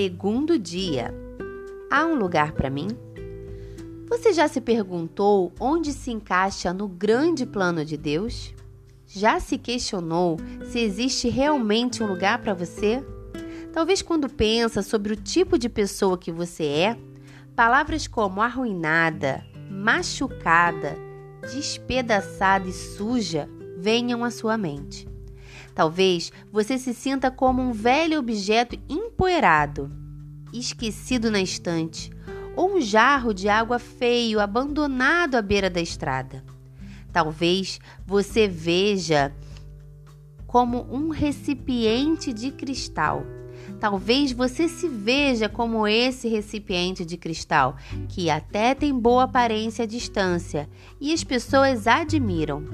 Segundo dia. Há um lugar para mim? Você já se perguntou onde se encaixa no grande plano de Deus? Já se questionou se existe realmente um lugar para você? Talvez quando pensa sobre o tipo de pessoa que você é, palavras como arruinada, machucada, despedaçada e suja venham à sua mente. Talvez você se sinta como um velho objeto empoeirado, esquecido na estante, ou um jarro de água feio abandonado à beira da estrada. Talvez você veja como um recipiente de cristal Talvez você se veja como esse recipiente de cristal, que até tem boa aparência à distância e as pessoas admiram,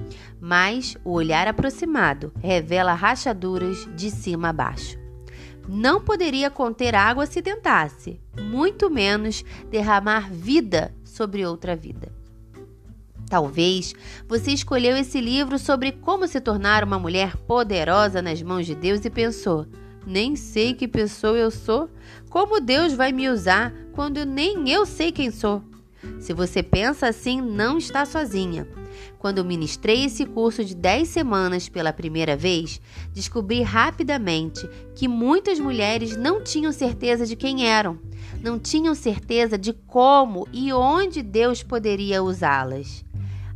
mas o olhar aproximado revela rachaduras de cima a baixo. Não poderia conter água se tentasse, muito menos derramar vida sobre outra vida. Talvez você escolheu esse livro sobre como se tornar uma mulher poderosa nas mãos de Deus e pensou: nem sei que pessoa eu sou. Como Deus vai me usar quando nem eu sei quem sou? Se você pensa assim, não está sozinha. Quando ministrei esse curso de 10 semanas pela primeira vez, descobri rapidamente que muitas mulheres não tinham certeza de quem eram, não tinham certeza de como e onde Deus poderia usá-las.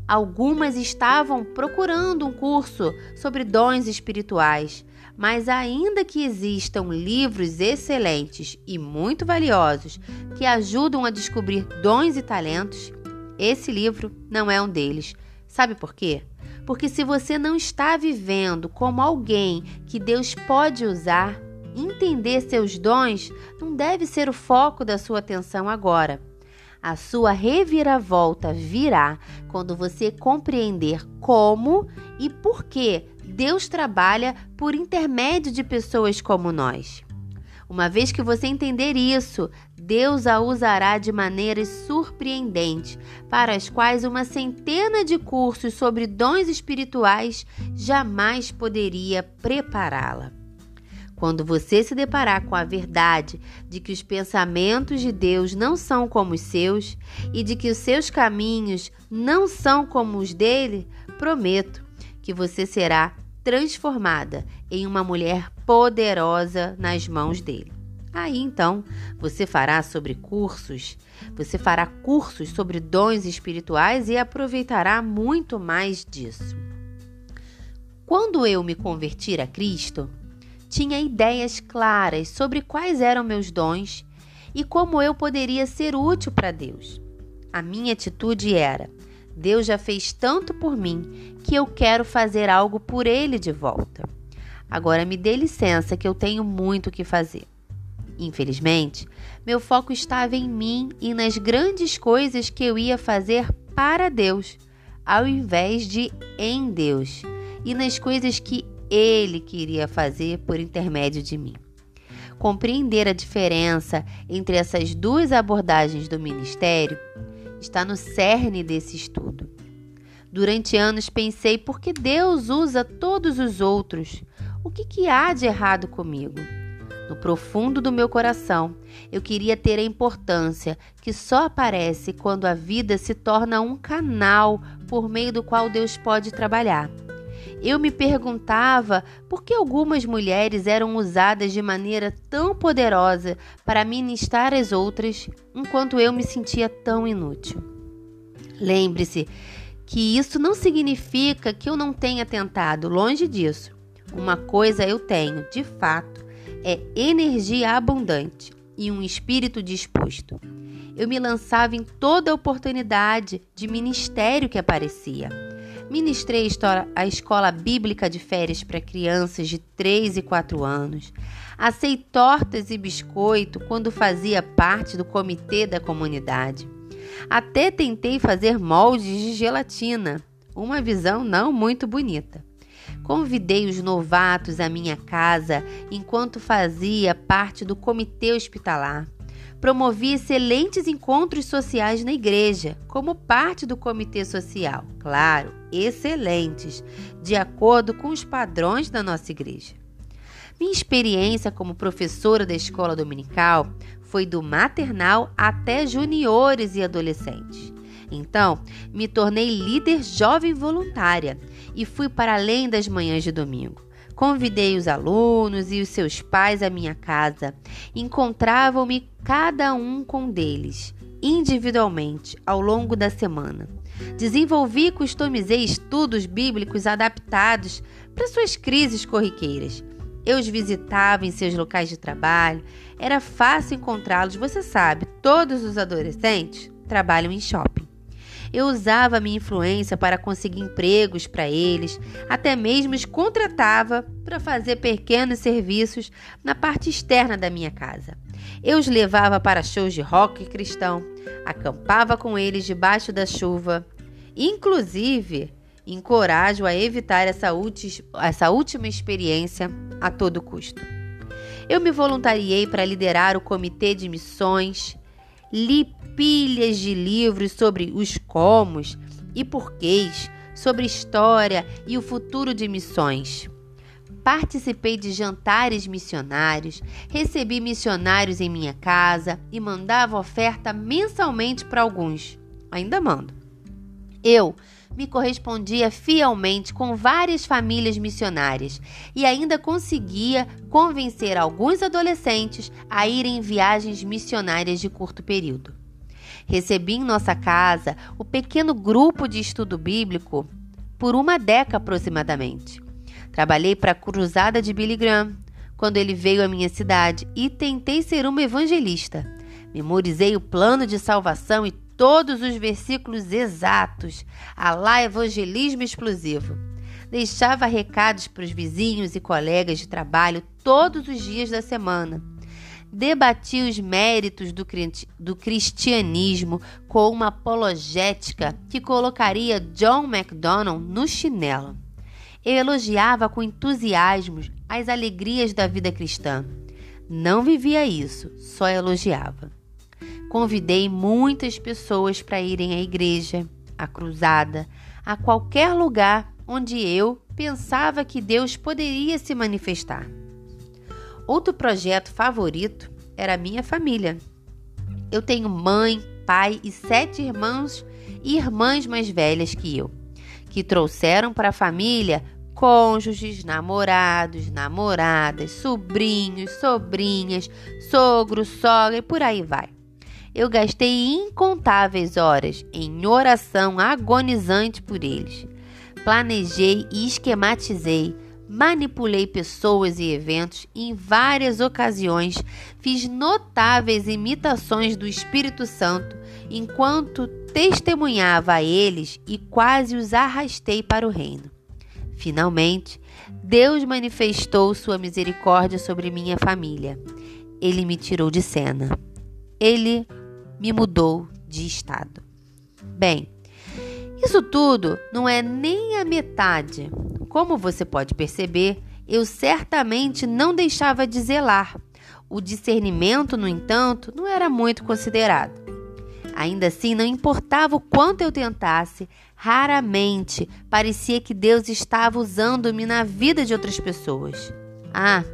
Algumas estavam procurando um curso sobre dons espirituais, mas ainda que existam livros excelentes e muito valiosos que ajudam a descobrir dons e talentos, esse livro não é um deles. Sabe por quê? Porque se você não está vivendo como alguém que Deus pode usar, entender seus dons não deve ser o foco da sua atenção agora. A sua reviravolta virá quando você compreender como e por que Deus trabalha por intermédio de pessoas como nós. Uma vez que você entender isso, Deus a usará de maneiras surpreendentes, para as quais uma centena de cursos sobre dons espirituais jamais poderia prepará-la. Quando você se deparar com a verdade de que os pensamentos de Deus não são como os seus e de que os seus caminhos não são como os dele, prometo que você será transformada em uma mulher poderosa nas mãos dele. Aí então você fará sobre cursos, você fará cursos sobre dons espirituais e aproveitará muito mais disso. Quando eu me converti a Cristo, tinha ideias claras sobre quais eram meus dons e como eu poderia ser útil para Deus. A minha atitude era: Deus já fez tanto por mim que eu quero fazer algo por Ele de volta. Agora me dê licença que eu tenho muito o que fazer. Infelizmente, meu foco estava em mim e nas grandes coisas que eu ia fazer para Deus, ao invés de em Deus, e nas coisas que Ele queria fazer por intermédio de mim. Compreender a diferença entre essas duas abordagens do ministério está no cerne desse estudo. Durante anos pensei por que Deus usa todos os outros? O que, que há de errado comigo? No profundo do meu coração, eu queria ter a importância que só aparece quando a vida se torna um canal por meio do qual Deus pode trabalhar. Eu me perguntava por que algumas mulheres eram usadas de maneira tão poderosa para ministrar as outras, enquanto eu me sentia tão inútil. Lembre-se que isso não significa que eu não tenha tentado, longe disso. Uma coisa eu tenho, de fato, é energia abundante e um espírito disposto. Eu me lançava em toda oportunidade de ministério que aparecia. Ministrei a escola bíblica de férias para crianças de 3 e 4 anos. Assei tortas e biscoito quando fazia parte do comitê da comunidade. Até tentei fazer moldes de gelatina, uma visão não muito bonita. Convidei os novatos à minha casa enquanto fazia parte do comitê hospitalar promovia excelentes encontros sociais na igreja, como parte do comitê social. Claro, excelentes, de acordo com os padrões da nossa igreja. Minha experiência como professora da escola dominical foi do maternal até juniores e adolescentes. Então, me tornei líder jovem voluntária e fui para além das manhãs de domingo. Convidei os alunos e os seus pais à minha casa. Encontravam-me cada um com deles, individualmente, ao longo da semana. Desenvolvi e customizei estudos bíblicos adaptados para suas crises corriqueiras. Eu os visitava em seus locais de trabalho, era fácil encontrá-los, você sabe, todos os adolescentes trabalham em shopping. Eu usava minha influência para conseguir empregos para eles, até mesmo os contratava para fazer pequenos serviços na parte externa da minha casa. Eu os levava para shows de rock cristão, acampava com eles debaixo da chuva. Inclusive, encorajo a evitar essa, essa última experiência a todo custo. Eu me voluntariei para liderar o comitê de missões Li pilhas de livros sobre os comos e porquês, sobre história e o futuro de missões. Participei de jantares missionários, recebi missionários em minha casa e mandava oferta mensalmente para alguns. Ainda mando. Eu me correspondia fielmente com várias famílias missionárias e ainda conseguia convencer alguns adolescentes a irem em viagens missionárias de curto período. Recebi em nossa casa o pequeno grupo de estudo bíblico por uma década aproximadamente. Trabalhei para a Cruzada de Billy Graham quando ele veio à minha cidade e tentei ser uma evangelista. Memorizei o plano de salvação e todos os versículos exatos. Alá evangelismo explosivo. Deixava recados para os vizinhos e colegas de trabalho todos os dias da semana. Debatia os méritos do, do cristianismo com uma apologética que colocaria John MacDonald no chinelo. Eu elogiava com entusiasmo as alegrias da vida cristã. Não vivia isso, só elogiava. Convidei muitas pessoas para irem à igreja, à cruzada, a qualquer lugar onde eu pensava que Deus poderia se manifestar. Outro projeto favorito era a minha família. Eu tenho mãe, pai e sete irmãos e irmãs mais velhas que eu, que trouxeram para a família cônjuges, namorados, namoradas, sobrinhos, sobrinhas, sogro, sogra e por aí vai eu gastei incontáveis horas em oração agonizante por eles. Planejei e esquematizei, manipulei pessoas e eventos em várias ocasiões, fiz notáveis imitações do Espírito Santo enquanto testemunhava a eles e quase os arrastei para o reino. Finalmente, Deus manifestou sua misericórdia sobre minha família. Ele me tirou de cena. Ele me mudou de estado. Bem, isso tudo não é nem a metade. Como você pode perceber, eu certamente não deixava de zelar. O discernimento, no entanto, não era muito considerado. Ainda assim, não importava o quanto eu tentasse, raramente parecia que Deus estava usando-me na vida de outras pessoas. Ah,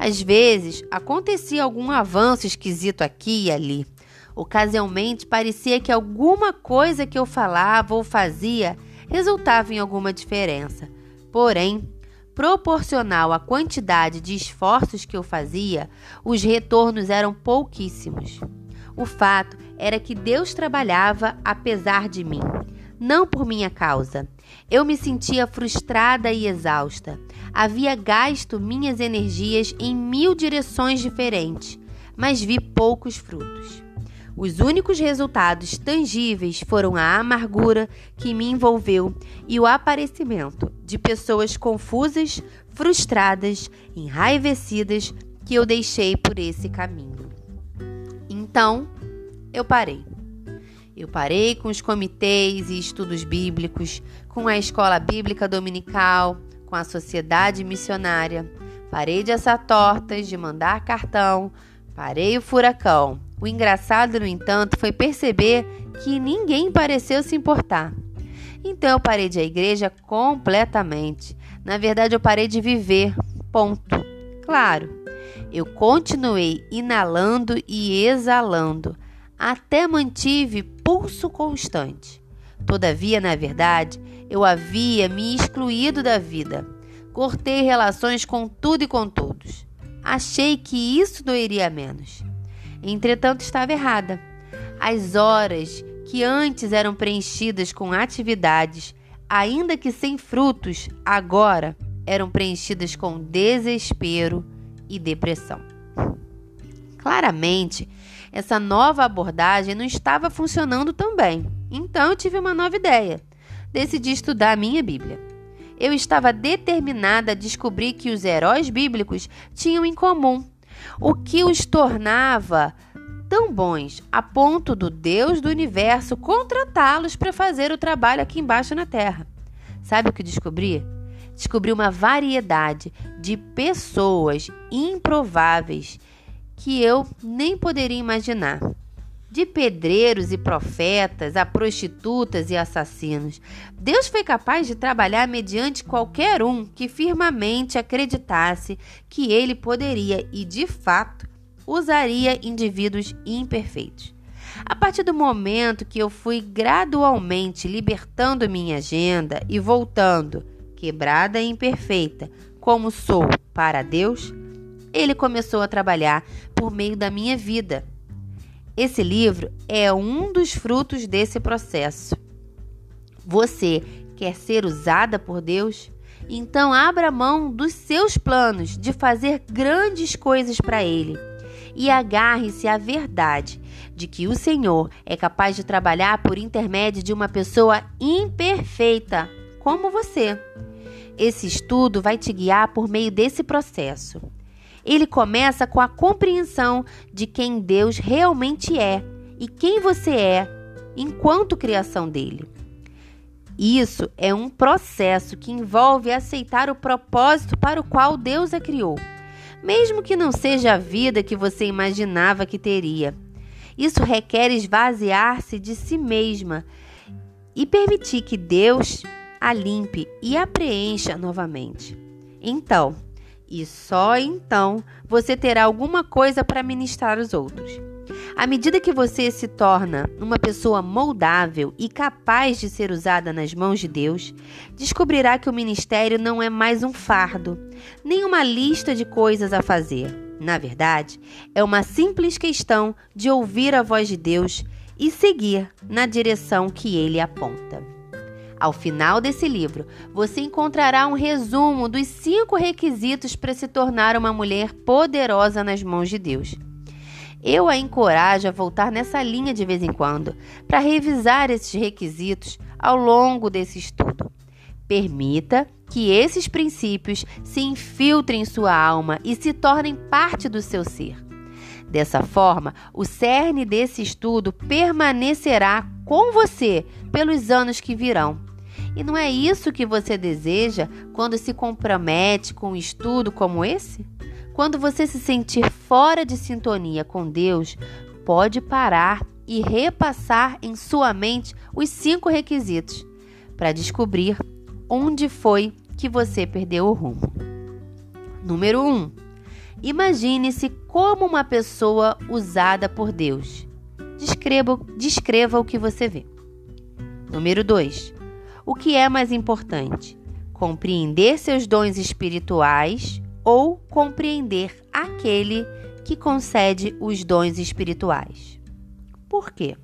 às vezes acontecia algum avanço esquisito aqui e ali, Ocasionalmente parecia que alguma coisa que eu falava ou fazia resultava em alguma diferença. Porém, proporcional à quantidade de esforços que eu fazia, os retornos eram pouquíssimos. O fato era que Deus trabalhava apesar de mim, não por minha causa. Eu me sentia frustrada e exausta. Havia gasto minhas energias em mil direções diferentes, mas vi poucos frutos. Os únicos resultados tangíveis foram a amargura que me envolveu e o aparecimento de pessoas confusas, frustradas, enraivecidas que eu deixei por esse caminho. Então, eu parei. Eu parei com os comitês e estudos bíblicos, com a escola bíblica dominical, com a sociedade missionária. Parei de assar tortas, de mandar cartão. Parei o furacão o engraçado, no entanto, foi perceber que ninguém pareceu se importar. Então eu parei de ir à igreja completamente. Na verdade, eu parei de viver. Ponto. Claro, eu continuei inalando e exalando, até mantive pulso constante. Todavia, na verdade, eu havia me excluído da vida. Cortei relações com tudo e com todos. Achei que isso doeria menos. Entretanto, estava errada. As horas que antes eram preenchidas com atividades, ainda que sem frutos, agora eram preenchidas com desespero e depressão. Claramente, essa nova abordagem não estava funcionando tão bem. Então eu tive uma nova ideia. Decidi estudar a minha Bíblia. Eu estava determinada a descobrir que os heróis bíblicos tinham em comum, o que os tornava tão bons a ponto do Deus do universo contratá-los para fazer o trabalho aqui embaixo na Terra. Sabe o que descobri? Descobri uma variedade de pessoas improváveis que eu nem poderia imaginar. De pedreiros e profetas a prostitutas e assassinos, Deus foi capaz de trabalhar mediante qualquer um que firmemente acreditasse que ele poderia e, de fato, usaria indivíduos imperfeitos. A partir do momento que eu fui gradualmente libertando minha agenda e voltando, quebrada e imperfeita, como sou para Deus, ele começou a trabalhar por meio da minha vida. Esse livro é um dos frutos desse processo. Você quer ser usada por Deus? Então abra mão dos seus planos de fazer grandes coisas para Ele e agarre-se à verdade de que o Senhor é capaz de trabalhar por intermédio de uma pessoa imperfeita, como você. Esse estudo vai te guiar por meio desse processo. Ele começa com a compreensão de quem Deus realmente é e quem você é enquanto criação dele. Isso é um processo que envolve aceitar o propósito para o qual Deus a criou mesmo que não seja a vida que você imaginava que teria. Isso requer esvaziar-se de si mesma e permitir que Deus a limpe e a preencha novamente. Então, e só então, você terá alguma coisa para ministrar aos outros. À medida que você se torna uma pessoa moldável e capaz de ser usada nas mãos de Deus, descobrirá que o ministério não é mais um fardo, nem uma lista de coisas a fazer. Na verdade, é uma simples questão de ouvir a voz de Deus e seguir na direção que ele aponta. Ao final desse livro, você encontrará um resumo dos cinco requisitos para se tornar uma mulher poderosa nas mãos de Deus. Eu a encorajo a voltar nessa linha de vez em quando, para revisar esses requisitos ao longo desse estudo. Permita que esses princípios se infiltrem em sua alma e se tornem parte do seu ser. Dessa forma, o cerne desse estudo permanecerá com você pelos anos que virão. E não é isso que você deseja quando se compromete com um estudo como esse? Quando você se sentir fora de sintonia com Deus, pode parar e repassar em sua mente os cinco requisitos para descobrir onde foi que você perdeu o rumo. Número 1. Um, Imagine-se como uma pessoa usada por Deus. Descreva, descreva o que você vê. Número 2. O que é mais importante? Compreender seus dons espirituais ou compreender aquele que concede os dons espirituais. Por quê?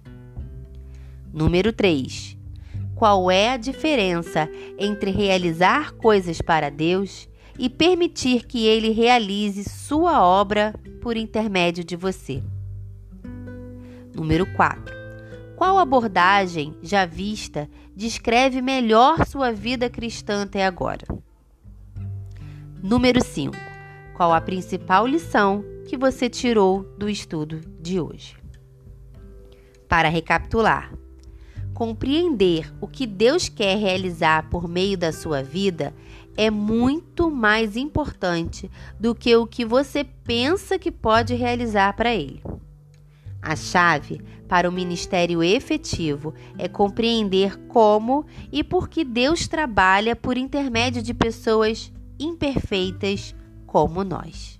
Número 3. Qual é a diferença entre realizar coisas para Deus e permitir que Ele realize sua obra por intermédio de você? Número 4. Qual abordagem já vista descreve melhor sua vida cristã até agora? Número 5. Qual a principal lição que você tirou do estudo de hoje? Para recapitular, compreender o que Deus quer realizar por meio da sua vida é muito mais importante do que o que você pensa que pode realizar para Ele. A chave para o ministério efetivo é compreender como e por que Deus trabalha por intermédio de pessoas imperfeitas como nós.